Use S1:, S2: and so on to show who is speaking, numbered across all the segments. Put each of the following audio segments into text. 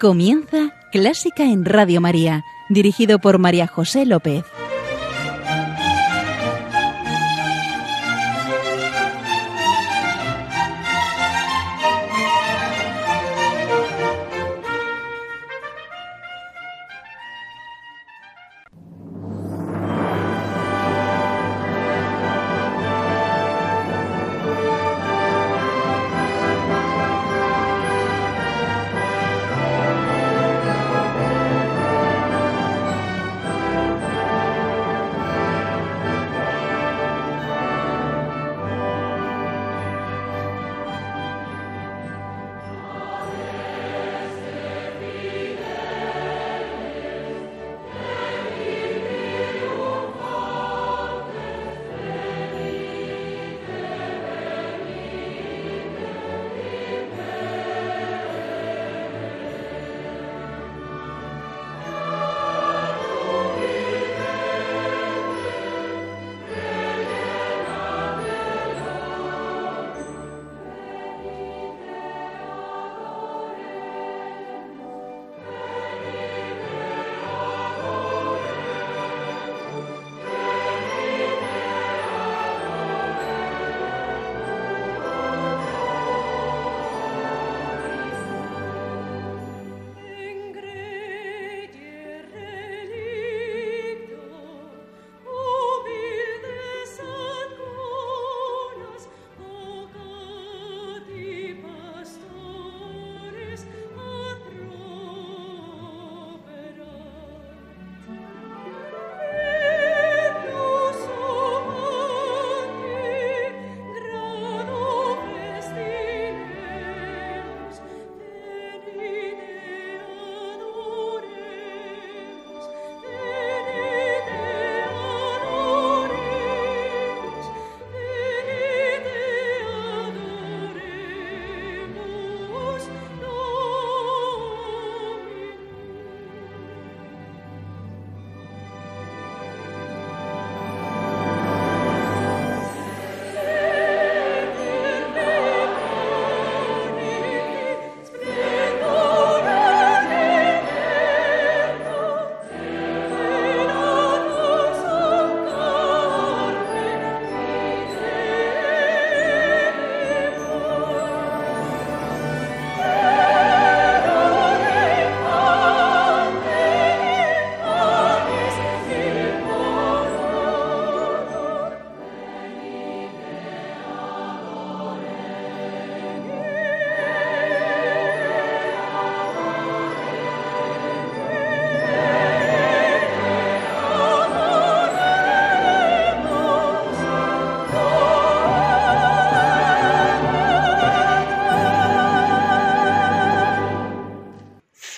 S1: Comienza Clásica en Radio María, dirigido por María José López.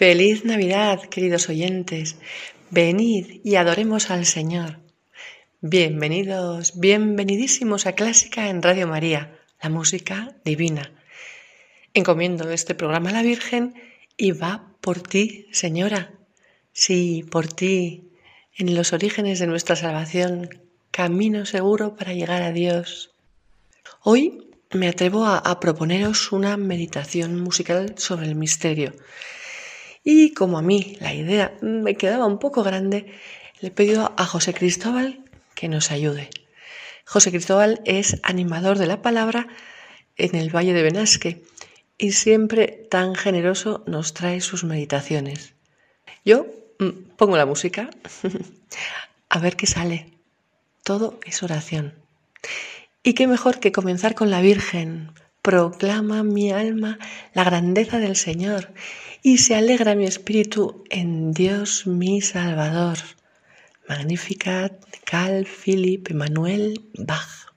S2: Feliz Navidad, queridos oyentes. Venid y adoremos al Señor. Bienvenidos, bienvenidísimos a Clásica en Radio María, la música divina. Encomiendo este programa a la Virgen y va por ti, Señora. Sí, por ti, en los orígenes de nuestra salvación, camino seguro para llegar a Dios. Hoy me atrevo a, a proponeros una meditación musical sobre el misterio y como a mí la idea me quedaba un poco grande, le he pedido a José Cristóbal que nos ayude. José Cristóbal es animador de la palabra en el Valle de Benasque y siempre tan generoso nos trae sus meditaciones. Yo mm, pongo la música a ver qué sale. Todo es oración. Y qué mejor que comenzar con la Virgen. Proclama mi alma la grandeza del Señor y se alegra mi espíritu en Dios mi Salvador. Magnificat Carl Philipp Emanuel Bach.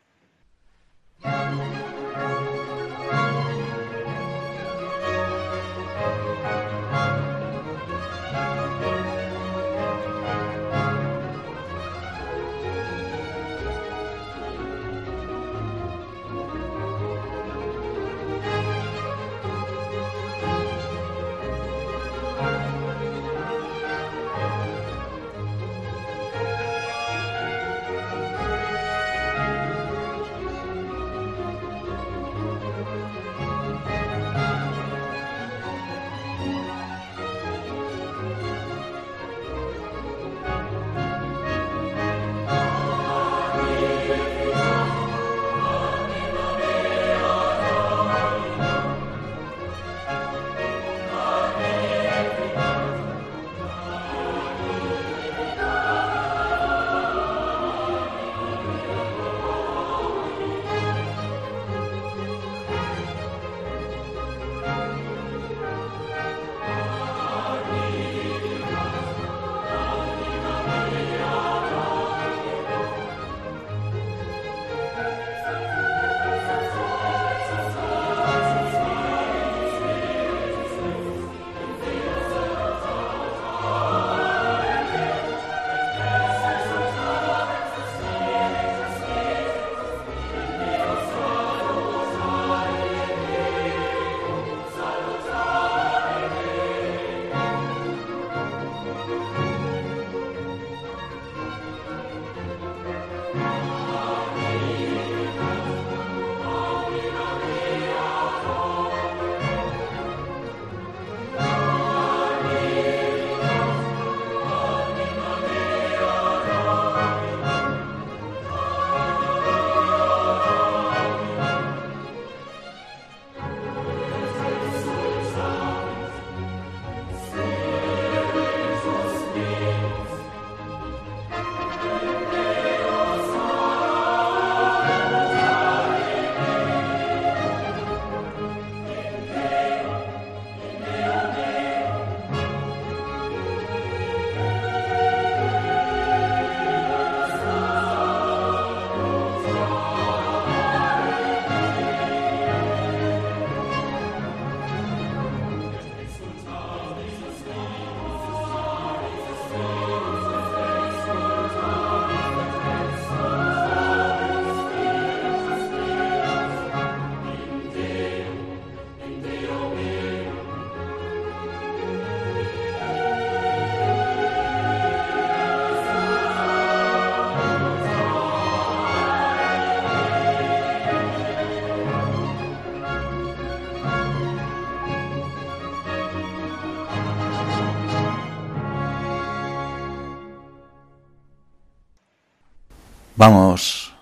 S3: Vamos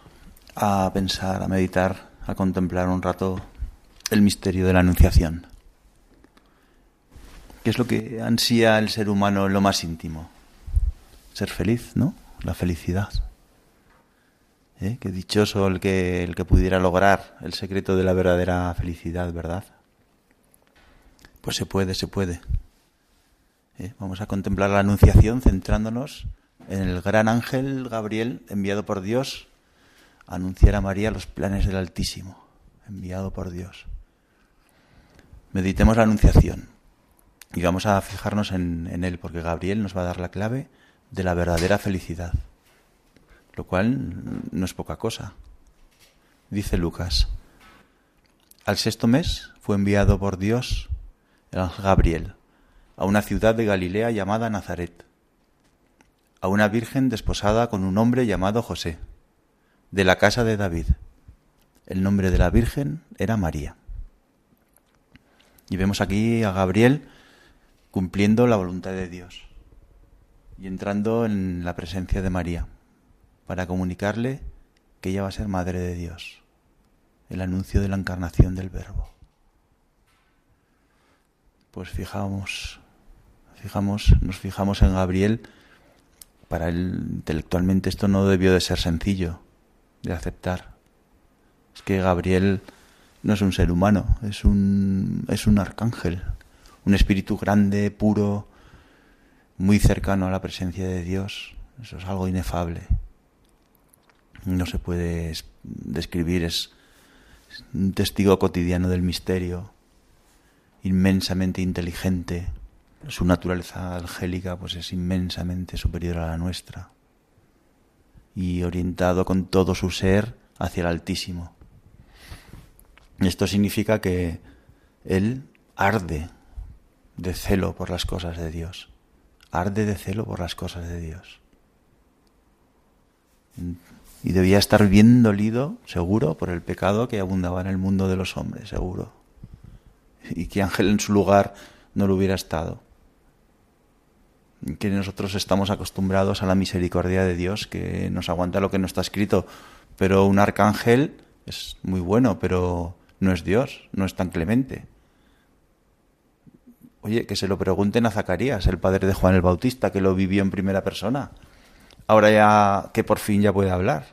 S3: a pensar, a meditar, a contemplar un rato el misterio de la Anunciación. ¿Qué es lo que ansía el ser humano en lo más íntimo? Ser feliz, ¿no? La felicidad. ¿Eh? Qué dichoso el que, el que pudiera lograr el secreto de la verdadera felicidad, ¿verdad? Pues se puede, se puede. ¿Eh? Vamos a contemplar la Anunciación centrándonos en el gran ángel Gabriel enviado por Dios anunciar a María los planes del Altísimo, enviado por Dios. Meditemos la Anunciación y vamos a fijarnos en, en él, porque Gabriel nos va a dar la clave de la verdadera felicidad, lo cual no es poca cosa. Dice Lucas, al sexto mes fue enviado por Dios el ángel Gabriel a una ciudad de Galilea llamada Nazaret a una virgen desposada con un hombre llamado José, de la casa de David. El nombre de la virgen era María. Y vemos aquí a Gabriel cumpliendo la voluntad de Dios y entrando en la presencia de María para comunicarle que ella va a ser madre de Dios, el anuncio de la encarnación del Verbo. Pues fijamos, fijamos, nos fijamos en Gabriel para él intelectualmente esto no debió de ser sencillo de aceptar. Es que Gabriel no es un ser humano, es un, es un arcángel, un espíritu grande, puro, muy cercano a la presencia de Dios. Eso es algo inefable. No se puede describir, es un testigo cotidiano del misterio, inmensamente inteligente, su naturaleza angélica pues es inmensamente superior a la nuestra y orientado con todo su ser hacia el Altísimo. Esto significa que él arde de celo por las cosas de Dios, arde de celo por las cosas de Dios. Y debía estar bien dolido, seguro, por el pecado que abundaba en el mundo de los hombres, seguro. Y que Ángel en su lugar no lo hubiera estado que nosotros estamos acostumbrados a la misericordia de Dios, que nos aguanta lo que no está escrito. Pero un arcángel es muy bueno, pero no es Dios, no es tan clemente. Oye, que se lo pregunten a Zacarías, el padre de Juan el Bautista, que lo vivió en primera persona. Ahora ya que por fin ya puede hablar.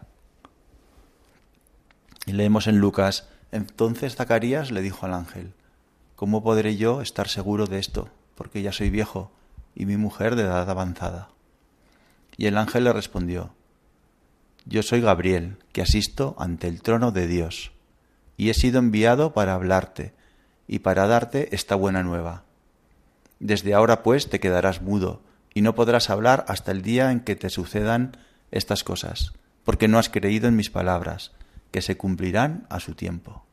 S3: Y leemos en Lucas, entonces Zacarías le dijo al ángel, ¿cómo podré yo estar seguro de esto? Porque ya soy viejo y mi mujer de edad avanzada. Y el ángel le respondió, Yo soy Gabriel, que asisto ante el trono de Dios, y he sido enviado para hablarte y para darte esta buena nueva. Desde ahora pues te quedarás mudo, y no podrás hablar hasta el día en que te sucedan estas cosas, porque no has creído en mis palabras, que se cumplirán a su tiempo.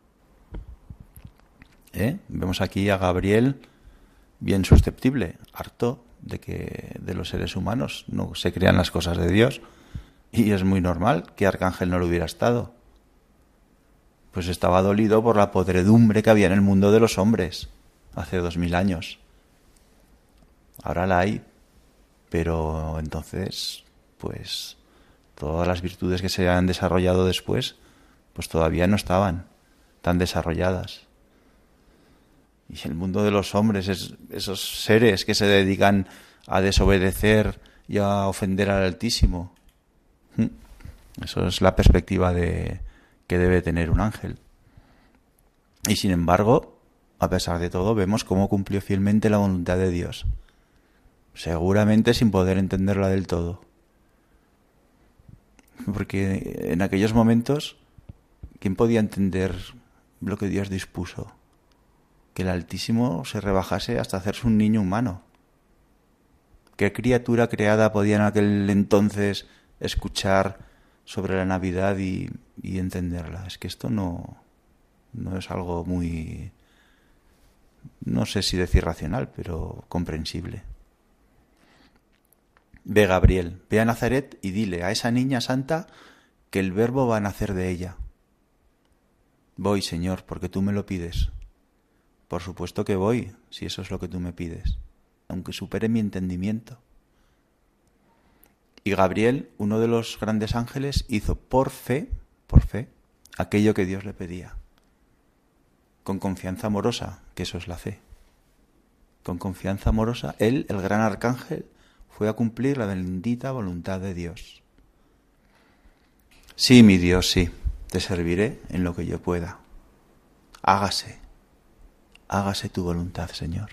S3: ¿Eh? Vemos aquí a Gabriel bien susceptible, harto de que de los seres humanos no se crean las cosas de Dios y es muy normal que Arcángel no lo hubiera estado. Pues estaba dolido por la podredumbre que había en el mundo de los hombres hace dos mil años. Ahora la hay, pero entonces, pues todas las virtudes que se han desarrollado después, pues todavía no estaban tan desarrolladas. Y el mundo de los hombres, es, esos seres que se dedican a desobedecer y a ofender al Altísimo. Eso es la perspectiva de, que debe tener un ángel. Y sin embargo, a pesar de todo, vemos cómo cumplió fielmente la voluntad de Dios. Seguramente sin poder entenderla del todo. Porque en aquellos momentos, ¿quién podía entender lo que Dios dispuso? Que el Altísimo se rebajase hasta hacerse un niño humano. ¿Qué criatura creada podía en aquel entonces escuchar sobre la Navidad y, entenderla? Es que esto no, no es algo muy, no sé si decir racional, pero comprensible. Ve Gabriel, ve a Nazaret y dile a esa niña santa que el verbo va a nacer de ella. Voy, Señor, porque tú me lo pides. Por supuesto que voy, si eso es lo que tú me pides, aunque supere mi entendimiento. Y Gabriel, uno de los grandes ángeles, hizo por fe, por fe, aquello que Dios le pedía. Con confianza amorosa, que eso es la fe. Con confianza amorosa, él, el gran arcángel, fue a cumplir la bendita voluntad de Dios. Sí, mi Dios, sí, te serviré en lo que yo pueda. Hágase, hágase tu voluntad, Señor.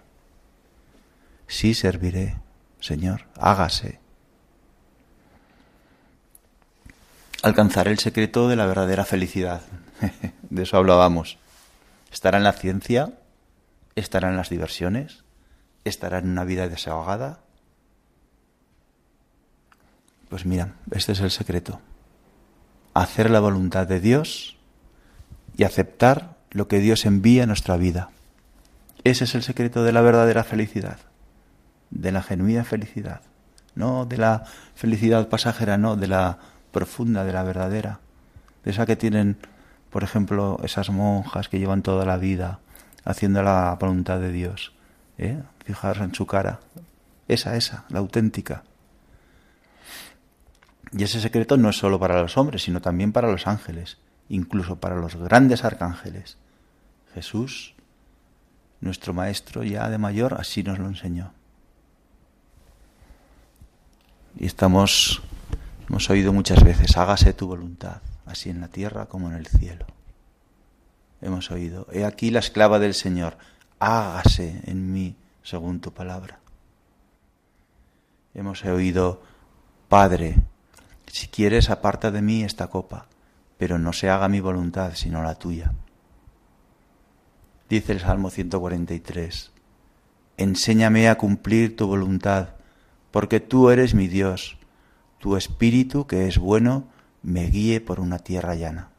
S3: Sí serviré, Señor, hágase. Alcanzar el secreto de la verdadera felicidad. de eso hablábamos. Estará en la ciencia, estará en las diversiones, estará en una vida desahogada. Pues mira, este es el secreto. Hacer la voluntad de Dios y aceptar lo que Dios envía a nuestra vida. Ese es el secreto de la verdadera felicidad, de la genuina felicidad, no de la felicidad pasajera, no, de la profunda, de la verdadera, de esa que tienen, por ejemplo, esas monjas que llevan toda la vida haciendo la voluntad de Dios. ¿eh? Fijarse en su cara. Esa, esa, la auténtica. Y ese secreto no es solo para los hombres, sino también para los ángeles, incluso para los grandes arcángeles. Jesús, nuestro Maestro ya de mayor, así nos lo enseñó. Y estamos, hemos oído muchas veces, hágase tu voluntad, así en la tierra como en el cielo. Hemos oído, he aquí la esclava del Señor, hágase en mí según tu palabra. Hemos oído, Padre, si quieres aparta de mí esta copa, pero no se haga mi voluntad sino la tuya. Dice el Salmo 143, Enséñame a cumplir tu voluntad, porque tú eres mi Dios, tu espíritu que es bueno me guíe por una tierra llana.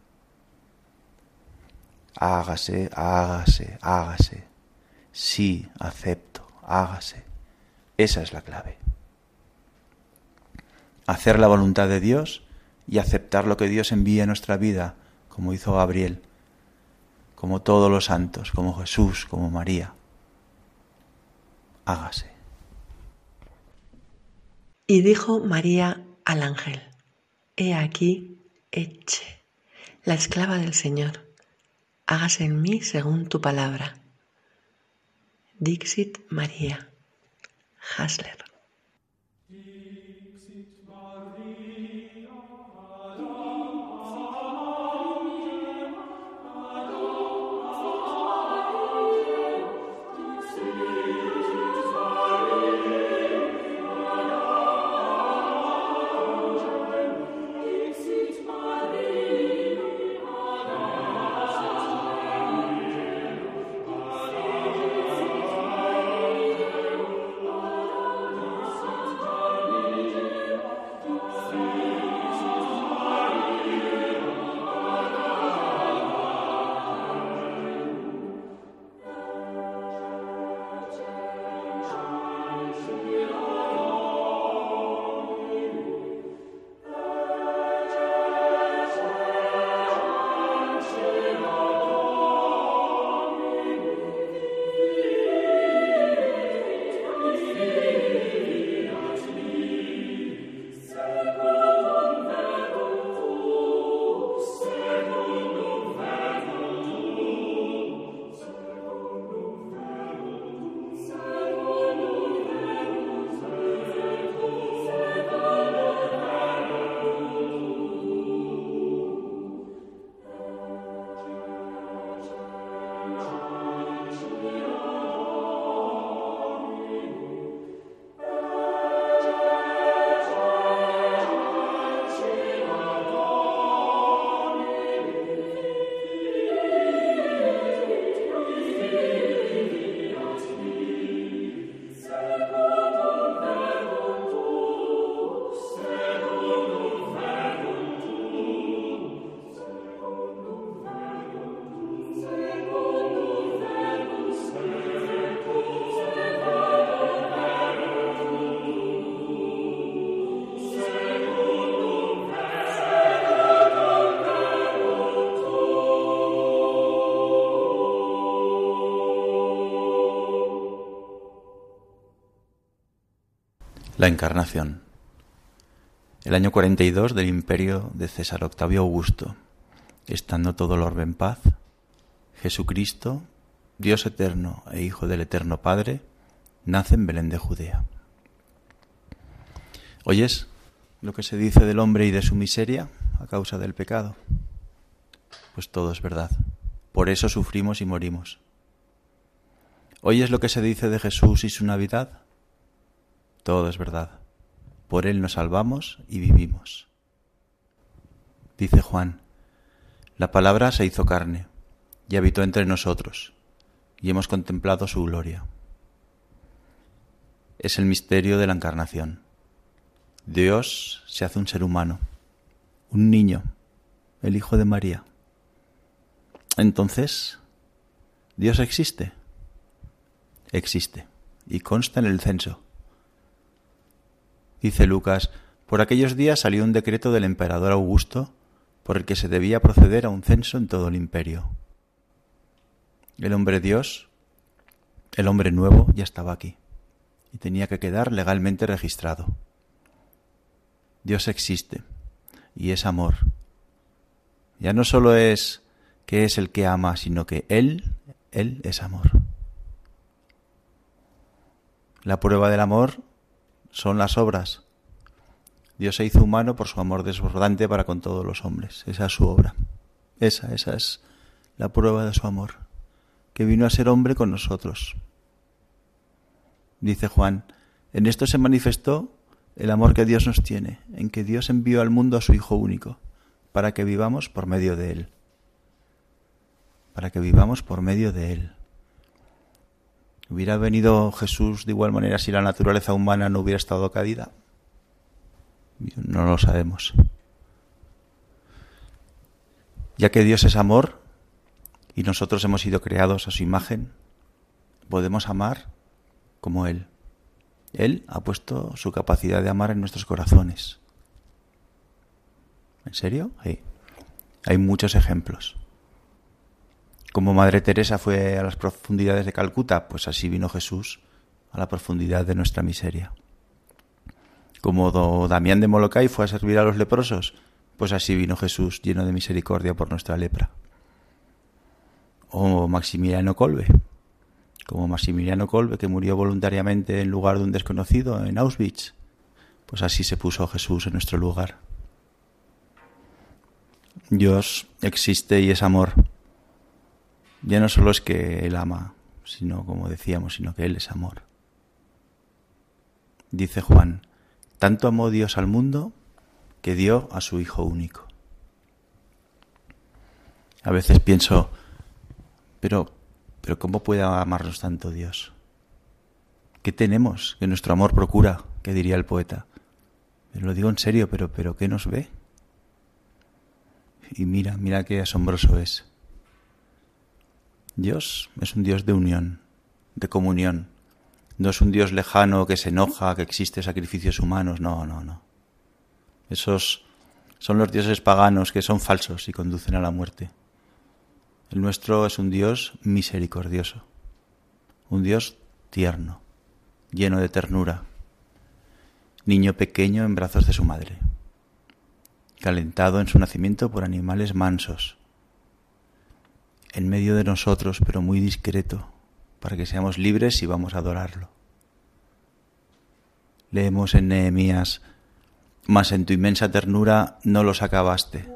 S3: Hágase, hágase, hágase. Sí, acepto, hágase. Esa es la clave. Hacer la voluntad de Dios y aceptar lo que Dios envía a nuestra vida, como hizo Gabriel como todos los santos, como Jesús, como María. Hágase.
S2: Y dijo María al ángel, He aquí, eche, la esclava del Señor, hágase en mí según tu palabra. Dixit María, Hasler.
S3: La encarnación. el año 42 del imperio de César Octavio Augusto, estando todo el orbe en paz, Jesucristo, Dios eterno e Hijo del Eterno Padre, nace en Belén de Judea. ¿Oyes lo que se dice del hombre y de su miseria a causa del pecado? Pues todo es verdad. Por eso sufrimos y morimos. ¿Oyes lo que se dice de Jesús y su Navidad? Todo es verdad. Por Él nos salvamos y vivimos. Dice Juan, la palabra se hizo carne y habitó entre nosotros, y hemos contemplado su gloria. Es el misterio de la encarnación. Dios se hace un ser humano, un niño, el Hijo de María. Entonces, ¿Dios existe? Existe, y consta en el censo. Dice Lucas, por aquellos días salió un decreto del emperador Augusto por el que se debía proceder a un censo en todo el imperio. El hombre Dios, el hombre nuevo, ya estaba aquí y tenía que quedar legalmente registrado. Dios existe y es amor. Ya no solo es que es el que ama, sino que Él, Él es amor. La prueba del amor son las obras. Dios se hizo humano por su amor desbordante para con todos los hombres. Esa es su obra. Esa, esa es la prueba de su amor, que vino a ser hombre con nosotros. Dice Juan, en esto se manifestó el amor que Dios nos tiene, en que Dios envió al mundo a su Hijo único, para que vivamos por medio de Él. Para que vivamos por medio de Él. ¿Hubiera venido Jesús de igual manera si la naturaleza humana no hubiera estado caída? No lo sabemos. Ya que Dios es amor y nosotros hemos sido creados a su imagen, podemos amar como Él. Él ha puesto su capacidad de amar en nuestros corazones. ¿En serio? Hay muchos ejemplos. Como Madre Teresa fue a las profundidades de Calcuta, pues así vino Jesús a la profundidad de nuestra miseria. Como Damián de Molokai fue a servir a los leprosos, pues así vino Jesús lleno de misericordia por nuestra lepra. O Maximiliano Colbe, como Maximiliano Kolbe, que murió voluntariamente en lugar de un desconocido en Auschwitz, pues así se puso Jesús en nuestro lugar. Dios existe y es amor ya no solo es que Él ama, sino como decíamos, sino que Él es amor. Dice Juan, tanto amó Dios al mundo que dio a su Hijo único. A veces pienso, pero, pero ¿cómo puede amarnos tanto Dios? ¿Qué tenemos que nuestro amor procura? ¿Qué diría el poeta. Lo digo en serio, pero, pero ¿qué nos ve? Y mira, mira qué asombroso es. Dios es un Dios de unión, de comunión. No es un Dios lejano que se enoja, que existe sacrificios humanos. No, no, no. Esos son los dioses paganos que son falsos y conducen a la muerte. El nuestro es un Dios misericordioso, un Dios tierno, lleno de ternura, niño pequeño en brazos de su madre, calentado en su nacimiento por animales mansos, en medio de nosotros, pero muy discreto, para que seamos libres y vamos a adorarlo. Leemos en Nehemías, mas en tu inmensa ternura no los acabaste,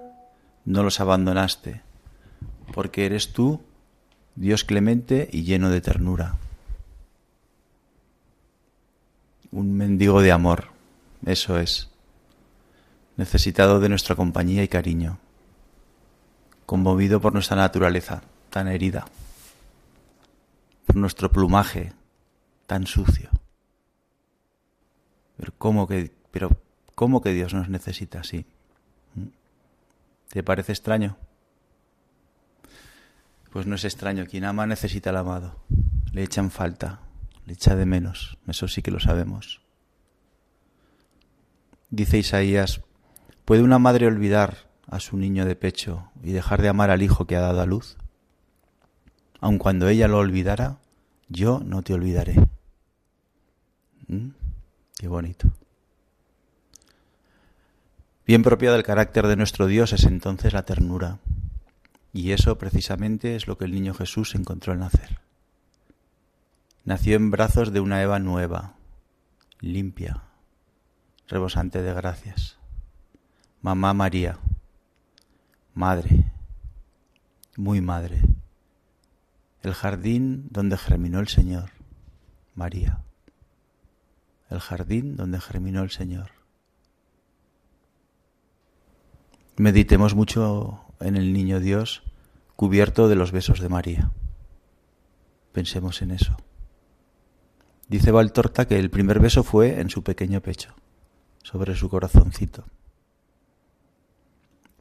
S3: no los abandonaste, porque eres tú, Dios clemente y lleno de ternura. Un mendigo de amor, eso es, necesitado de nuestra compañía y cariño conmovido por nuestra naturaleza tan herida, por nuestro plumaje tan sucio. Pero ¿cómo que, pero cómo que Dios nos necesita así? ¿Te parece extraño? Pues no es extraño. Quien ama necesita al amado. Le echan falta, le echa de menos. Eso sí que lo sabemos. Dice Isaías, ¿puede una madre olvidar a su niño de pecho y dejar de amar al hijo que ha dado a luz? Aun cuando ella lo olvidara, yo no te olvidaré. ¿Mm? Qué bonito. Bien propia del carácter de nuestro Dios es entonces la ternura. Y eso precisamente es lo que el niño Jesús encontró al nacer. Nació en brazos de una Eva nueva, limpia, rebosante de gracias. Mamá María, madre, muy madre, el jardín donde germinó el Señor, María, el jardín donde germinó el Señor. Meditemos mucho en el niño Dios cubierto de los besos de María. Pensemos en eso. Dice Valtorta que el primer beso fue en su pequeño pecho, sobre su corazoncito.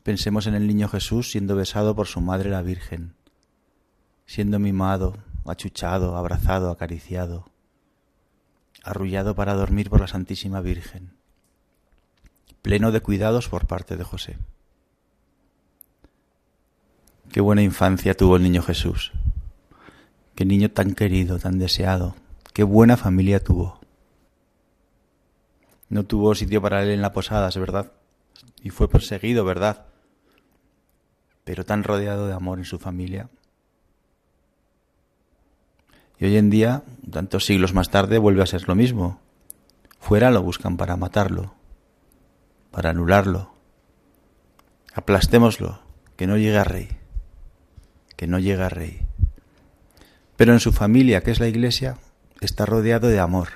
S3: Pensemos en el niño Jesús siendo besado por su madre la Virgen, siendo mimado, achuchado, abrazado, acariciado, arrullado para dormir por la Santísima Virgen, pleno de cuidados por parte de José. Qué buena infancia tuvo el niño Jesús. Qué niño tan querido, tan deseado. Qué buena familia tuvo. No tuvo sitio para él en la posada, es verdad. Y fue perseguido, ¿verdad? Pero tan rodeado de amor en su familia. Y hoy en día, tantos siglos más tarde, vuelve a ser lo mismo. Fuera lo buscan para matarlo, para anularlo. Aplastémoslo, que no llegue a rey, que no llegue a rey. Pero en su familia, que es la iglesia, está rodeado de amor.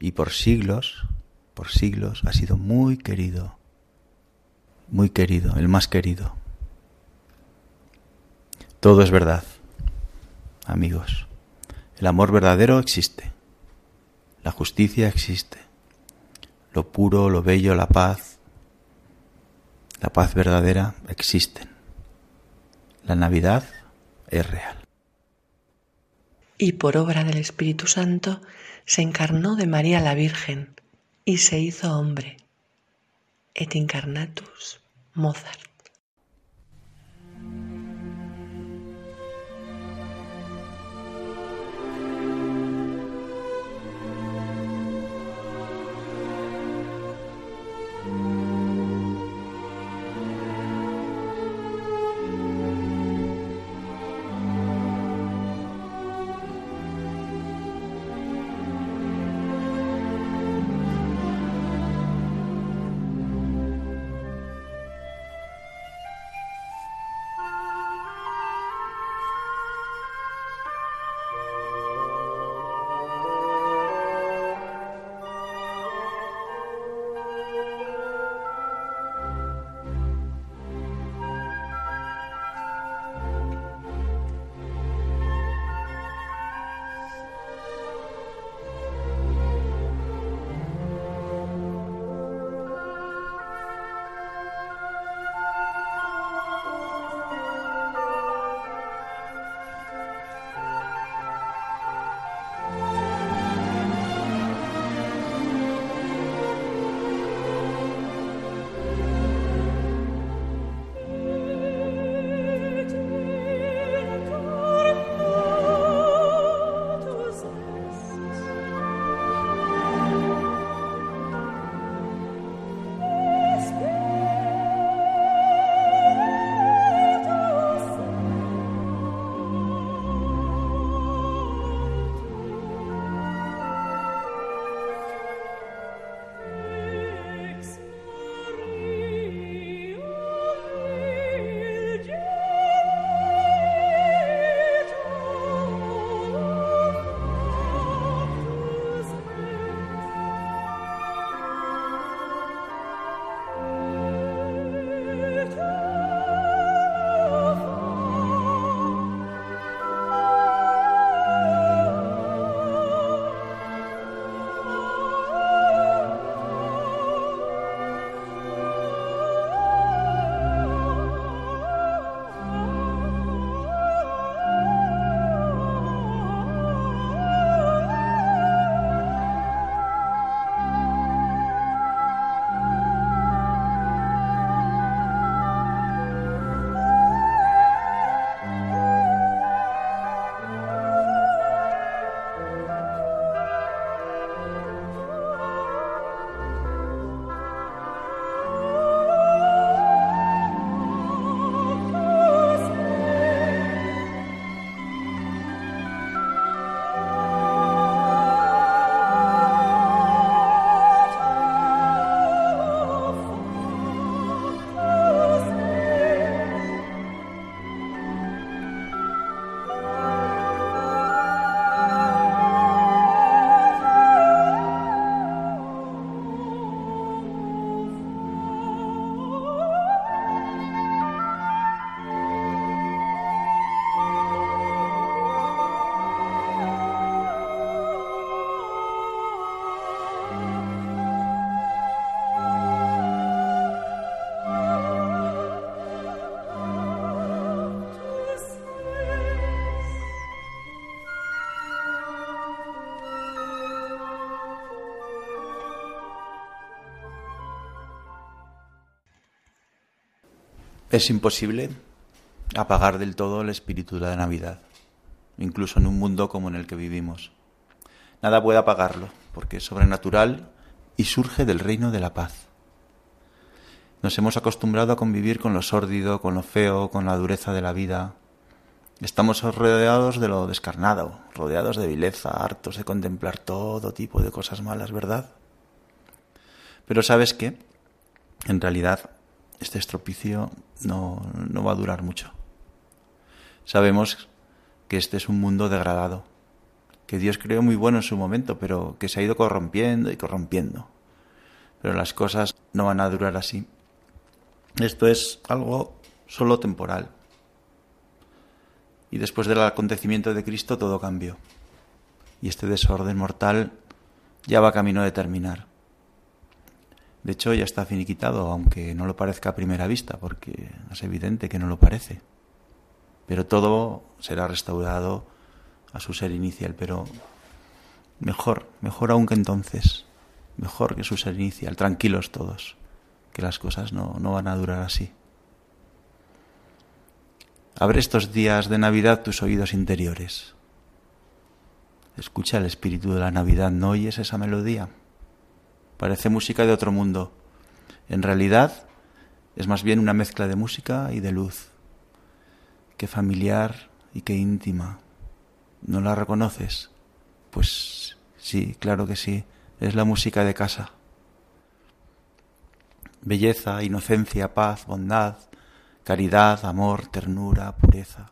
S3: Y por siglos, por siglos, ha sido muy querido, muy querido, el más querido. Todo es verdad, amigos. El amor verdadero existe. La justicia existe. Lo puro, lo bello, la paz, la paz verdadera existen. La Navidad es real.
S2: Y por obra del Espíritu Santo se encarnó de María la Virgen y se hizo hombre. Et incarnatus Mozart.
S3: Es imposible apagar del todo el espíritu de la Navidad, incluso en un mundo como en el que vivimos. Nada puede apagarlo, porque es sobrenatural y surge del reino de la paz. Nos hemos acostumbrado a convivir con lo sórdido, con lo feo, con la dureza de la vida. Estamos rodeados de lo descarnado, rodeados de vileza, hartos de contemplar todo tipo de cosas malas, ¿verdad? Pero ¿sabes qué? En realidad, este estropicio no, no va a durar mucho. Sabemos que este es un mundo degradado, que Dios creó muy bueno en su momento, pero que se ha ido corrompiendo y corrompiendo. Pero las cosas no van a durar así. Esto es algo solo temporal. Y después del acontecimiento de Cristo todo cambió. Y este desorden mortal ya va camino de terminar. De hecho, ya está finiquitado, aunque no lo parezca a primera vista, porque es evidente que no lo parece. Pero todo será restaurado a su ser inicial, pero mejor, mejor aún que entonces, mejor que su ser inicial, tranquilos todos, que las cosas no, no van a durar así. Abre estos días de Navidad tus oídos interiores. Escucha el espíritu de la Navidad, ¿no oyes esa melodía? Parece música de otro mundo. En realidad es más bien una mezcla de música y de luz. Qué familiar y qué íntima. ¿No la reconoces? Pues sí, claro que sí. Es la música de casa. Belleza, inocencia, paz, bondad, caridad, amor, ternura, pureza,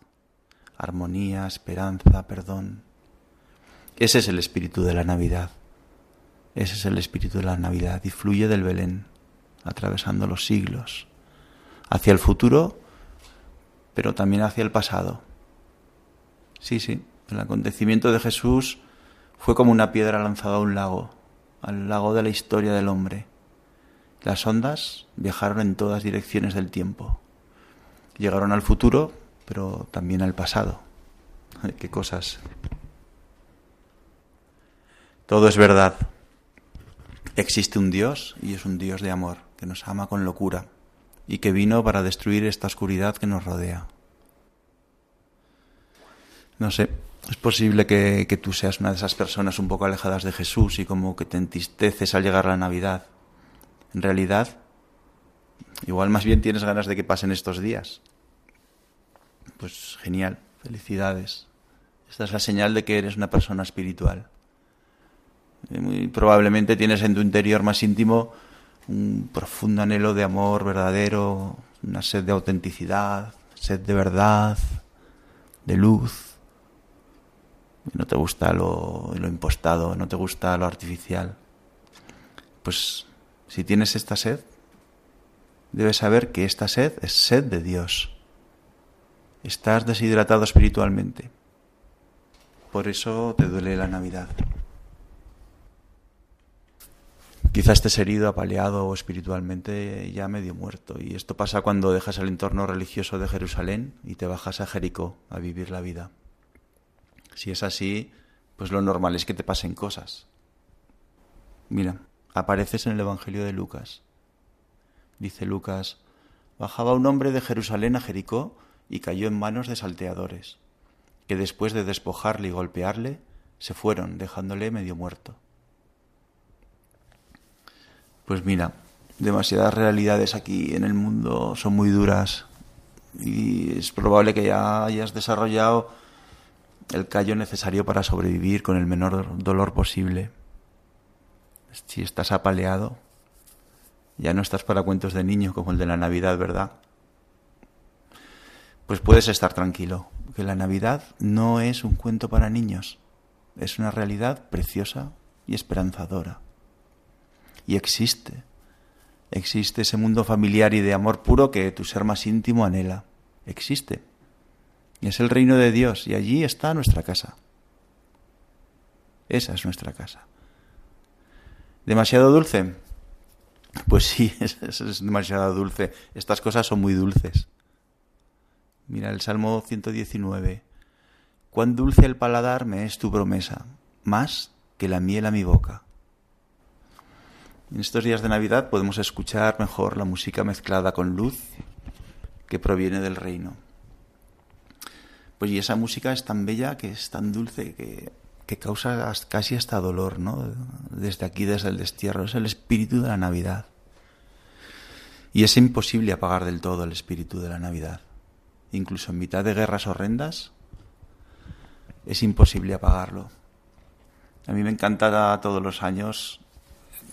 S3: armonía, esperanza, perdón. Ese es el espíritu de la Navidad. Ese es el espíritu de la Navidad y fluye del Belén, atravesando los siglos, hacia el futuro, pero también hacia el pasado. Sí, sí, el acontecimiento de Jesús fue como una piedra lanzada a un lago, al lago de la historia del hombre. Las ondas viajaron en todas direcciones del tiempo. Llegaron al futuro, pero también al pasado. Qué cosas. Todo es verdad. Existe un Dios y es un Dios de amor, que nos ama con locura y que vino para destruir esta oscuridad que nos rodea. No sé, es posible que, tú seas una de esas personas un poco alejadas de Jesús y como que te entristeces al llegar la Navidad. En realidad, igual más bien tienes ganas de que pasen estos días. Pues genial, felicidades. Esta es la señal de que eres una persona espiritual. Muy probablemente tienes en tu interior más íntimo un profundo anhelo de amor verdadero, una sed de autenticidad, sed de verdad, de luz. No te gusta lo, lo impostado, no te gusta lo artificial. Pues si tienes esta sed, debes saber que esta sed es sed de Dios. Estás deshidratado espiritualmente. Por eso te duele la Navidad. Quizás estés herido, apaleado o espiritualmente ya medio muerto. Y esto pasa cuando dejas el entorno religioso de Jerusalén y te bajas a Jericó a vivir la vida. Si es así, pues lo normal es que te pasen cosas. Mira, apareces en el Evangelio de Lucas. Dice Lucas, bajaba un hombre de Jerusalén a Jericó y cayó en manos de salteadores, que después de despojarle y golpearle, se fueron, dejándole medio muerto. Pues mira, demasiadas realidades aquí en el mundo son muy duras y es probable que ya hayas desarrollado el callo necesario para sobrevivir con el menor dolor posible. Si estás apaleado, ya no estás para cuentos de niño como el de la Navidad, ¿verdad? Pues puedes estar tranquilo, que la Navidad no es un cuento para niños, es una realidad preciosa y esperanzadora y existe. Existe ese mundo familiar y de amor puro que tu ser más íntimo anhela. Existe. Y es el reino de Dios y allí está nuestra casa. Esa es nuestra casa. ¿Demasiado dulce? Pues sí, es, es, demasiado dulce. Estas cosas son muy dulces. Mira el Salmo 119. Cuán dulce el paladar me es tu promesa, más que la miel a mi boca. En estos días de Navidad podemos escuchar mejor la música mezclada con luz que proviene del reino. Pues y esa música es tan bella, que es tan dulce, que, que causa casi hasta dolor, ¿no? Desde aquí, desde el destierro, es el espíritu de la Navidad. Y es imposible apagar del todo el espíritu de la Navidad. Incluso en mitad de guerras horrendas, es imposible apagarlo. A mí me encanta todos los años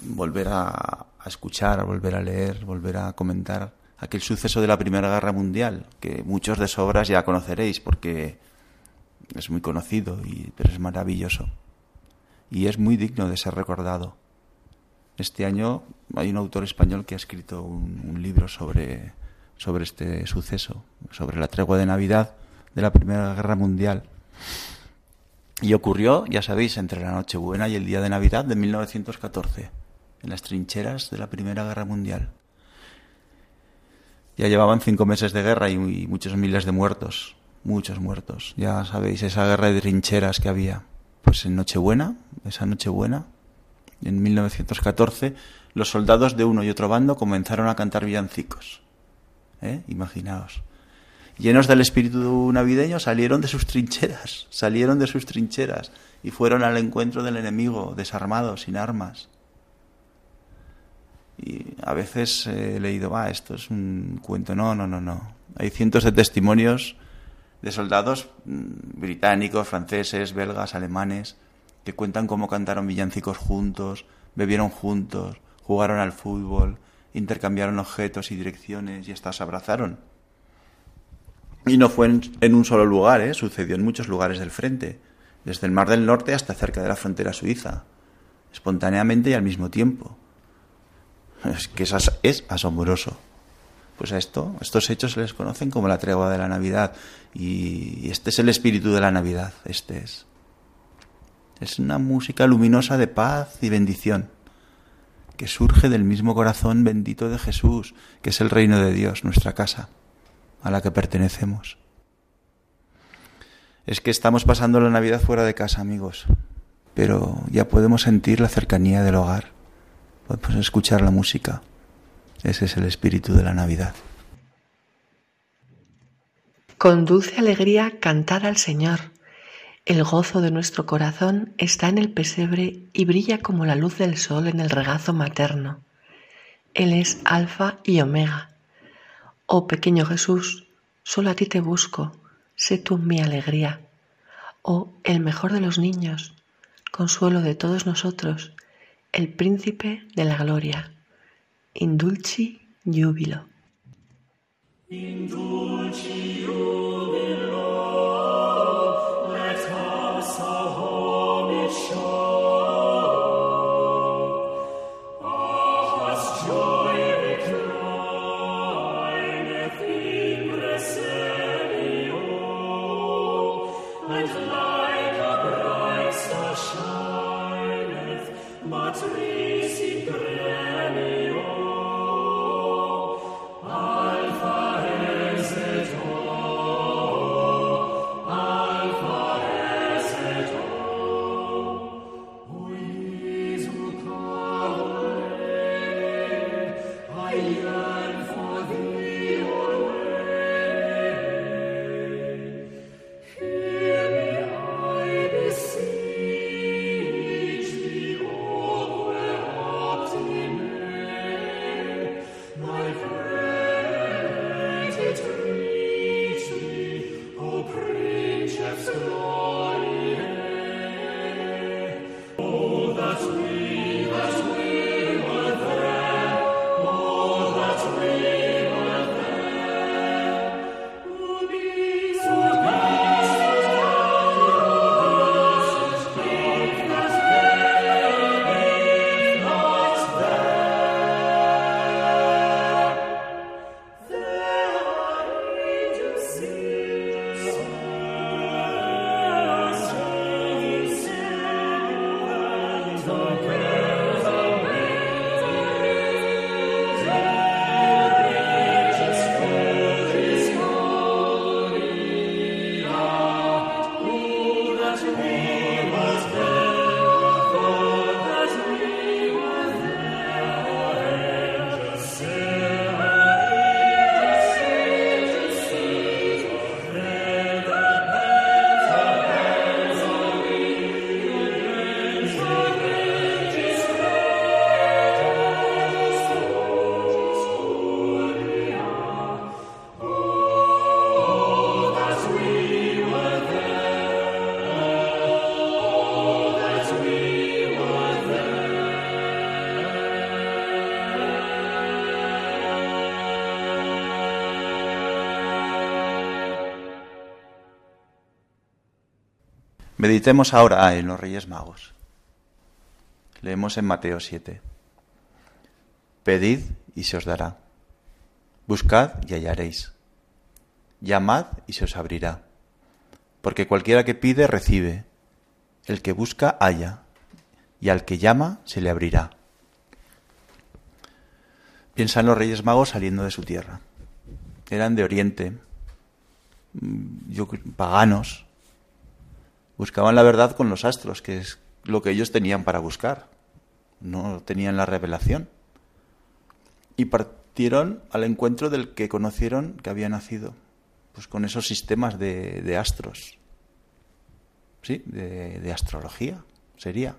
S3: volver a, escuchar, a volver a leer, volver a comentar aquel suceso de la Primera Guerra Mundial, que muchos de sobras ya conoceréis porque es muy conocido, y, pero es maravilloso. Y es muy digno de ser recordado. Este año hay un autor español que ha escrito un, libro sobre, sobre este suceso, sobre la tregua de Navidad de la Primera Guerra Mundial. Y ocurrió, ya sabéis, entre la Nochebuena y el día de Navidad de 1914, en las trincheras de la Primera Guerra Mundial. Ya llevaban cinco meses de guerra y, muchos miles de muertos, muchos muertos. Ya sabéis, esa guerra de trincheras que había. Pues en Nochebuena, esa Nochebuena, en 1914, los soldados de uno y otro bando comenzaron a cantar villancicos. ¿Eh? Imaginaos. Llenos del espíritu navideño, salieron de sus trincheras, salieron de sus trincheras y fueron al encuentro del enemigo, desarmados, sin armas. Y a veces he leído, va, esto es un cuento. No, no, no, no. Hay cientos de testimonios de soldados mm, británicos, franceses, belgas, alemanes, que cuentan cómo cantaron villancicos juntos, bebieron juntos, jugaron al fútbol, intercambiaron objetos y direcciones y hasta se abrazaron. Y no fue en, un solo lugar, ¿eh? sucedió en muchos lugares del frente, desde el Mar del Norte hasta cerca de la frontera suiza, espontáneamente y al mismo tiempo. Es que es, asombroso. Pues a esto, estos hechos se les conocen como la tregua de la Navidad. Y este es el espíritu de la Navidad, este es. Es una música luminosa de paz y bendición, que surge del mismo corazón bendito de Jesús, que es el reino de Dios, nuestra casa, a la que pertenecemos. Es que estamos pasando la Navidad fuera de casa, amigos, pero ya podemos sentir la cercanía del hogar podemos escuchar la música. Ese es el espíritu de la Navidad.
S1: Con dulce alegría cantad al Señor. El gozo de nuestro corazón está en el pesebre y brilla como la luz del sol en el regazo materno. Él es alfa y omega. Oh pequeño Jesús, solo a ti te busco, sé tú mi alegría. Oh el mejor de los niños, consuelo de todos nosotros, el príncipe de la gloria. Indulci júbilo. away.
S3: Meditemos ahora en los Reyes Magos. Leemos en Mateo 7. Pedid y se os dará. Buscad y hallaréis. Llamad y se os abrirá. Porque cualquiera que pide, recibe. El que busca, halla. Y al que llama, se le abrirá. Piensan los Reyes Magos saliendo de su tierra. Eran de Oriente, mm, paganos. Buscaban la verdad con los astros, que es lo que ellos tenían para buscar. No tenían la revelación. Y partieron al encuentro del que conocieron que había nacido, pues con esos sistemas de, astros. Sí, de, de astrología, sería.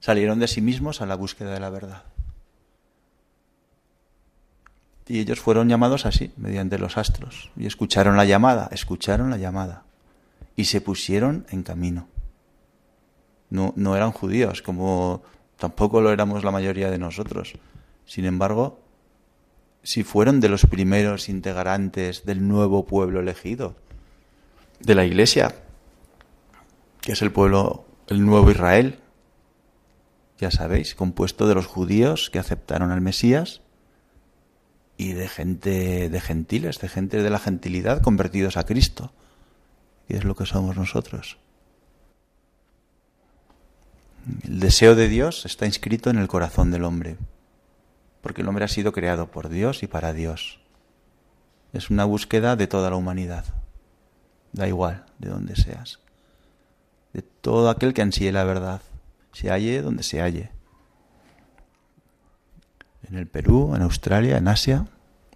S3: Salieron de sí mismos a la búsqueda de la verdad. Y ellos fueron llamados así, mediante los astros. Y escucharon la llamada, escucharon la llamada. Y se pusieron en camino. No, no eran judíos, como tampoco lo éramos la mayoría de nosotros. Sin embargo, si fueron de los primeros integrantes del nuevo pueblo elegido, de la iglesia, que es el pueblo, el nuevo Israel, ya sabéis, compuesto de los judíos que aceptaron al Mesías y de gente de gentiles, de gente de la gentilidad convertidos a Cristo. Y es lo que somos nosotros. El deseo de Dios está inscrito en el corazón del hombre, porque el hombre ha sido creado por Dios y para Dios. Es una búsqueda de toda la humanidad, da igual de donde seas, de todo aquel que ansíe la verdad, se halle donde se halle, en el Perú, en Australia, en Asia,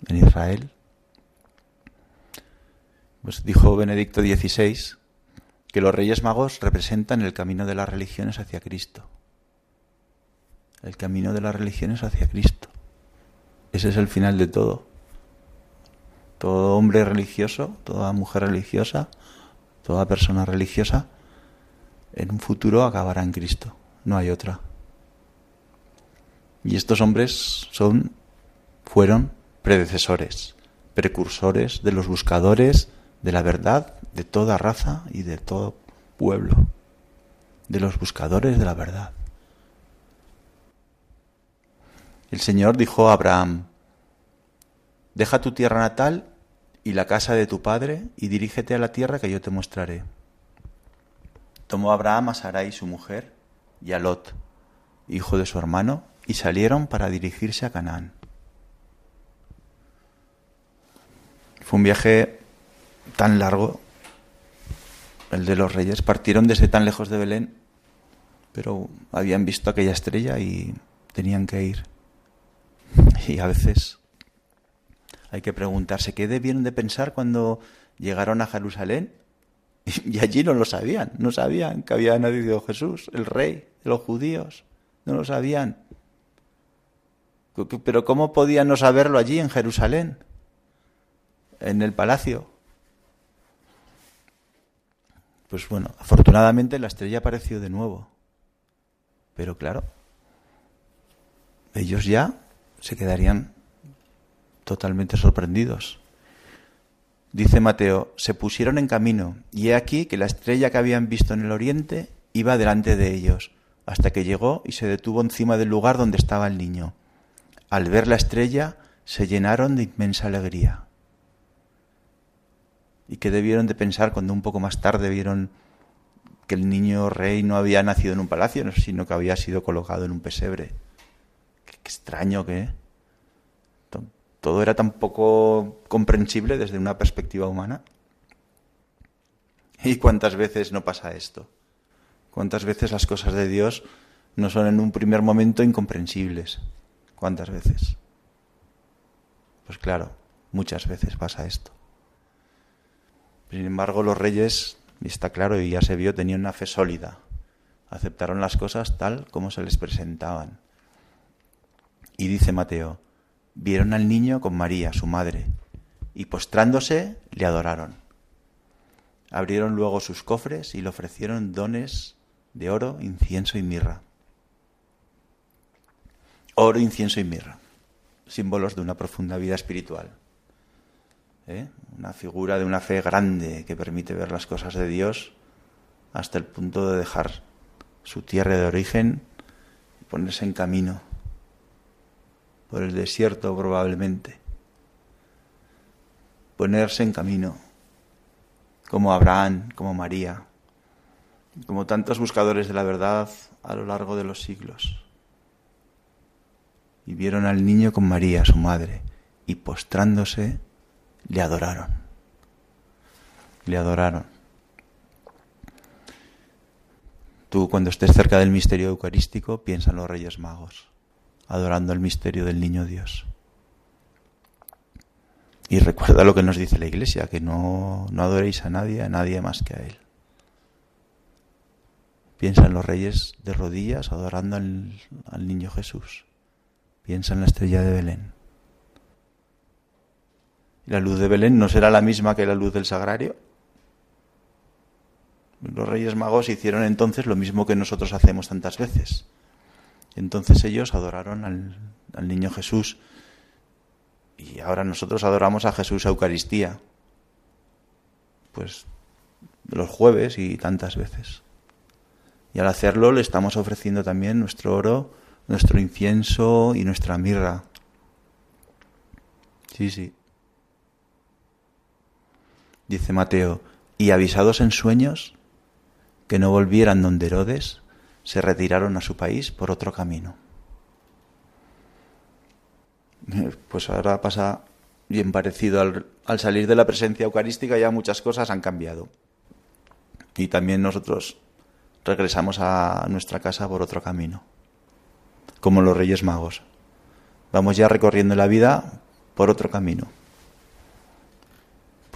S3: en Israel. Pues dijo Benedicto XVI que los Reyes Magos representan el camino de las religiones hacia Cristo. El camino de las religiones hacia Cristo. Ese es el final de todo. Todo hombre religioso, toda mujer religiosa, toda persona religiosa, en un futuro acabará en Cristo. No hay otra. Y estos hombres son, fueron predecesores, precursores de los buscadores de la verdad de toda raza y de todo pueblo, de los buscadores de la verdad. El Señor dijo a Abraham, deja tu tierra natal y la casa de tu padre y dirígete a la tierra que yo te mostraré. Tomó Abraham a Sarai su mujer y a Lot, hijo de su hermano, y salieron para dirigirse a Canaán. Fue un viaje tan largo, el de los reyes. Partieron desde tan lejos de Belén, pero habían visto aquella estrella y tenían que ir. Y a veces hay que preguntarse qué debieron de pensar cuando llegaron a Jerusalén y allí no lo sabían, no sabían que había nacido Jesús, el rey de los judíos, no lo sabían. Pero ¿cómo podían no saberlo allí en Jerusalén? En el palacio. Pues bueno, afortunadamente la estrella apareció de nuevo. Pero claro, ellos ya se quedarían totalmente sorprendidos. Dice Mateo, se pusieron en camino, y he aquí que la estrella que habían visto en el oriente iba delante de ellos, hasta que llegó y se detuvo encima del lugar donde estaba el niño al ver la estrella, se llenaron de inmensa alegría. ¿Y qué debieron de pensar cuando un poco más tarde vieron que el niño rey no había nacido en un palacio, sino que había sido colocado en un pesebre? Qué, extraño que... Todo era tan poco comprensible desde una perspectiva humana. ¿Y cuántas veces no pasa esto? ¿Cuántas veces las cosas de Dios no son en un primer momento incomprensibles? ¿Cuántas veces? Pues claro, muchas veces pasa esto. Sin embargo, los reyes, y está claro y ya se vio, tenían una fe sólida. Aceptaron las cosas tal como se les presentaban. Y dice Mateo, vieron al niño con María, su madre, y postrándose le adoraron. Abrieron luego sus cofres y le ofrecieron dones de oro, incienso y mirra oro, incienso y mirra, símbolos de una profunda vida espiritual. ¿Eh? Una figura de una fe grande que permite ver las cosas de Dios hasta el punto de dejar su tierra de origen y ponerse en camino por el desierto probablemente. Ponerse en camino, como Abraham, como María, como tantos buscadores de la verdad a lo largo de los siglos. Y vieron al niño con María, su madre, y postrándose, le adoraron. Le adoraron. Tú cuando estés cerca del misterio eucarístico, piensa en los Reyes Magos, adorando el misterio del Niño Dios. Y recuerda lo que nos dice la Iglesia, que no, no adoréis a nadie, a nadie más que a Él. Piensa en los reyes de rodillas adorando al, al niño Jesús. Piensa en la estrella de Belén. ¿La luz de Belén no será la misma que la luz del sagrario? Los reyes magos hicieron entonces lo mismo que nosotros hacemos tantas veces. Entonces ellos adoraron al, al niño Jesús y ahora nosotros adoramos a Jesús Eucaristía. Pues los jueves y tantas veces. Y al hacerlo le estamos ofreciendo también nuestro oro, nuestro incienso y nuestra mirra. Sí, sí. Dice Mateo, y avisados en sueños que no volvieran donde Herodes, se retiraron a su país por otro camino. Pues ahora pasa bien parecido al, al salir de la presencia eucarística, ya muchas cosas han cambiado. Y también nosotros regresamos a nuestra casa por otro camino, como los Reyes Magos. Vamos ya recorriendo la vida por otro camino,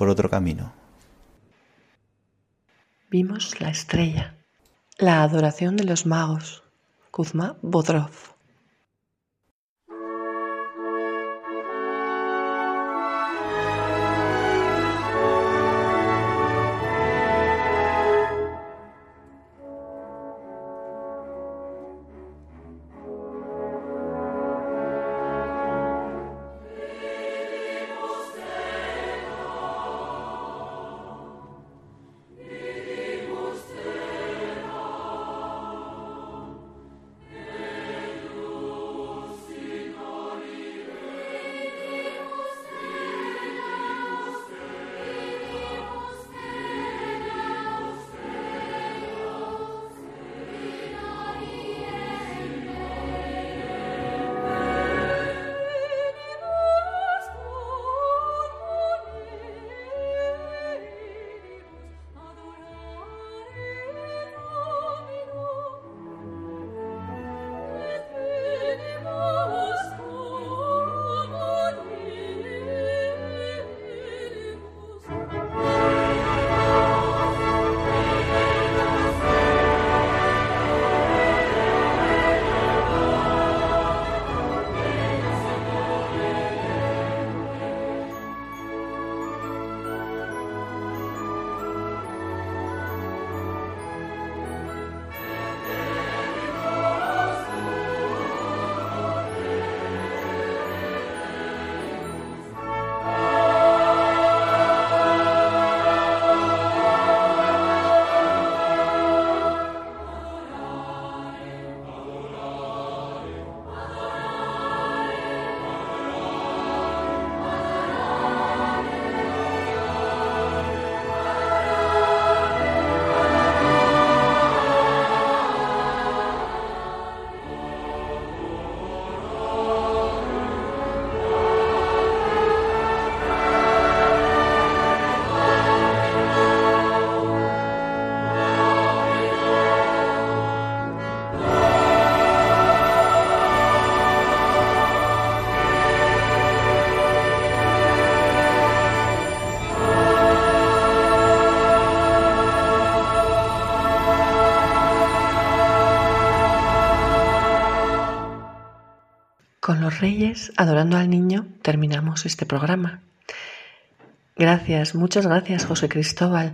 S3: por otro camino.
S2: Vimos la estrella, la adoración de los magos, Kuzma Bodrov. Con los reyes adorando al niño terminamos este programa. Gracias, muchas gracias José Cristóbal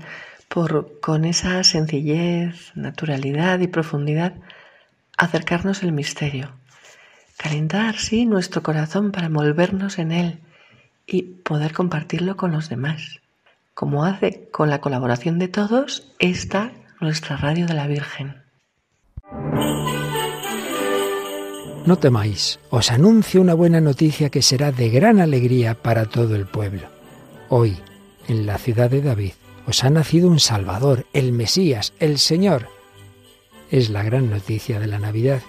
S2: por con esa sencillez, naturalidad y profundidad acercarnos el misterio. Calentar, sí, nuestro corazón para envolvernos en él y poder compartirlo con los demás. Como hace con la colaboración de todos esta nuestra radio de la Virgen.
S4: No temáis, os anuncio una buena noticia que será de gran alegría para todo el pueblo. Hoy, en la ciudad de David, os ha nacido un Salvador, el Mesías, el Señor. Es la gran noticia de la Navidad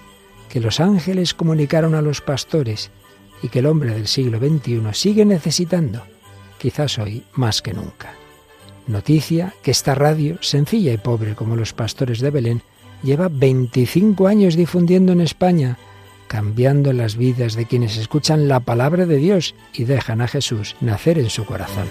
S4: que los ángeles comunicaron a los pastores y que el hombre del siglo XXI sigue necesitando, quizás hoy más que nunca. Noticia que esta radio, sencilla y pobre como los pastores de Belén, lleva 25 años difundiendo en España, cambiando las vidas de quienes escuchan la palabra de Dios y dejan a Jesús nacer en su corazón.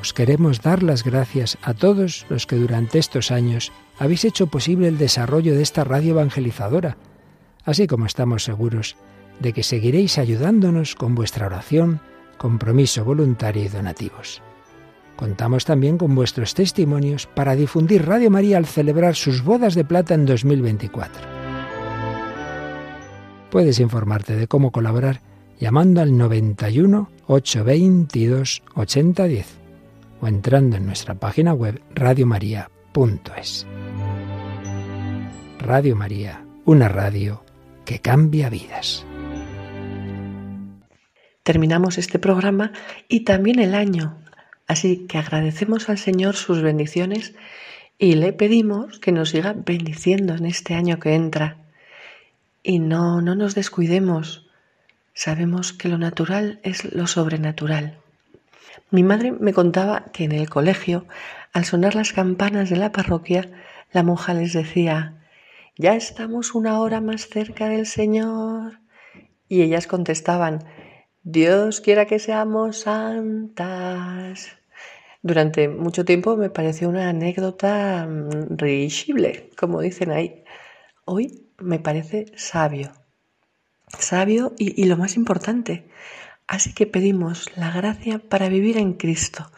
S4: Os queremos dar las gracias a todos los que durante estos años habéis hecho posible el desarrollo de esta radio evangelizadora, así como estamos seguros de que seguiréis ayudándonos con vuestra oración, compromiso voluntario y donativos. Contamos también con vuestros testimonios para difundir Radio María al celebrar sus bodas de plata en 2024. Puedes informarte de cómo colaborar llamando al 91 822 8010 o entrando en nuestra página web radiomaria.es. Radio María, una radio que cambia vidas.
S2: Terminamos este programa y también el año, así que agradecemos al Señor sus bendiciones y le pedimos que nos siga bendiciendo en este año que entra y no, no nos descuidemos. Sabemos que lo natural es lo sobrenatural. Mi madre me contaba que en el colegio, al sonar las campanas de la parroquia, la monja les decía, ya estamos una hora más cerca del Señor. Y ellas contestaban, Dios quiera que seamos santas. Durante mucho tiempo me pareció una anécdota mm, risible, como dicen ahí. Hoy me parece sabio. Sabio y, lo más importante. Así que pedimos la gracia para vivir en Cristo,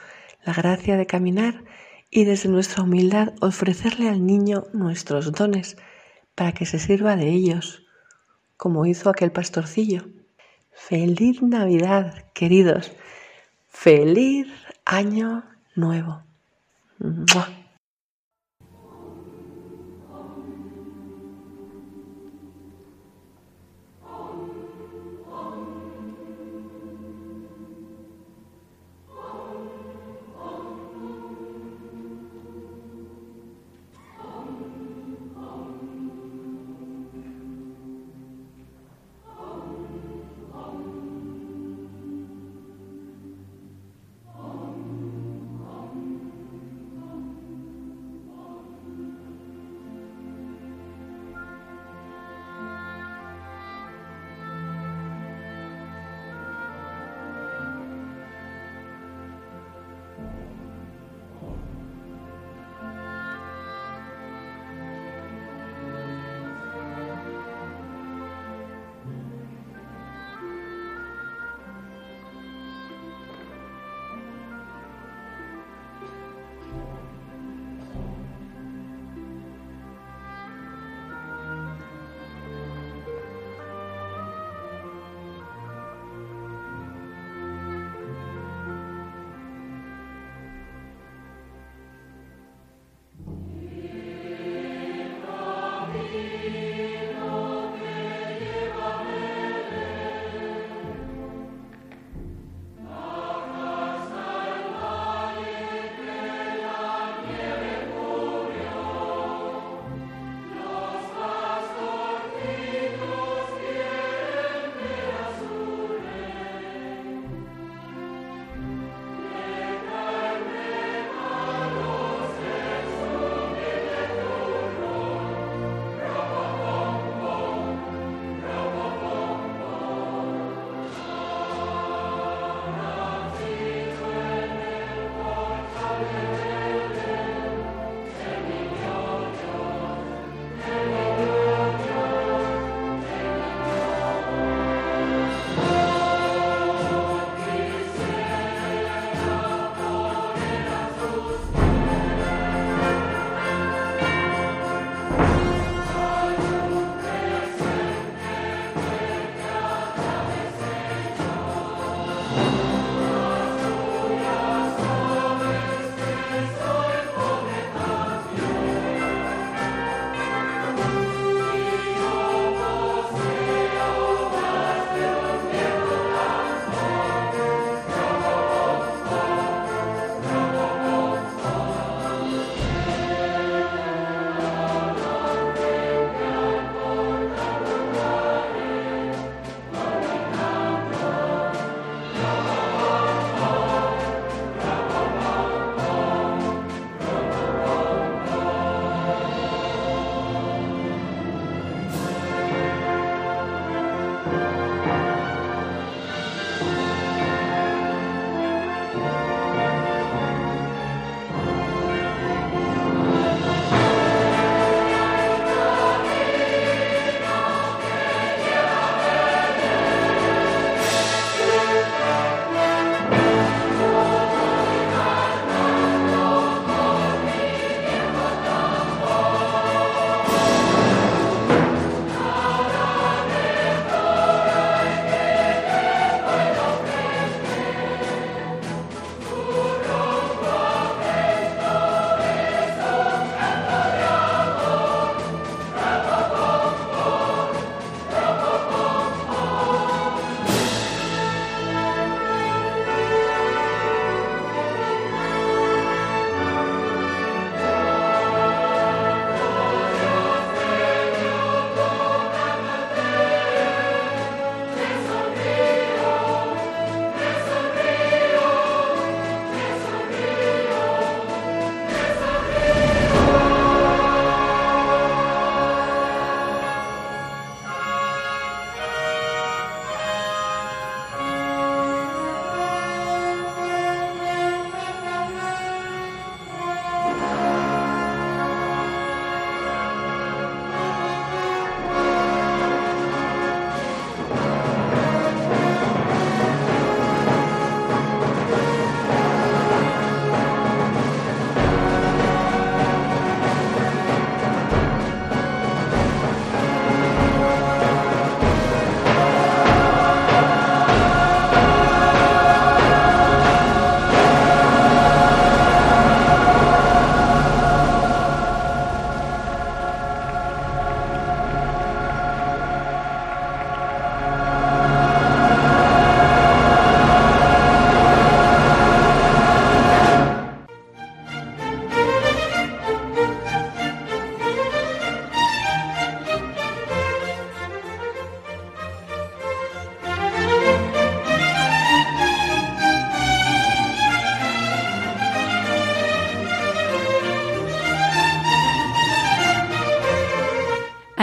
S2: la gracia de caminar y desde nuestra humildad ofrecerle al niño nuestros dones para que se sirva de ellos, como hizo aquel pastorcillo. Feliz Navidad, queridos. Feliz año nuevo.